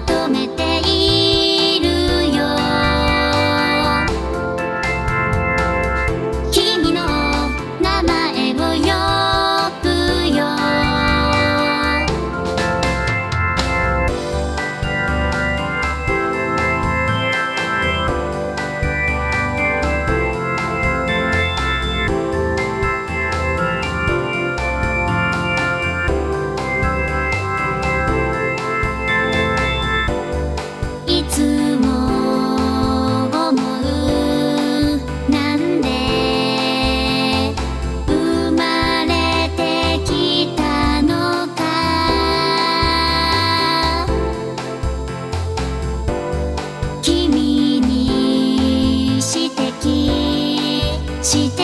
求めてして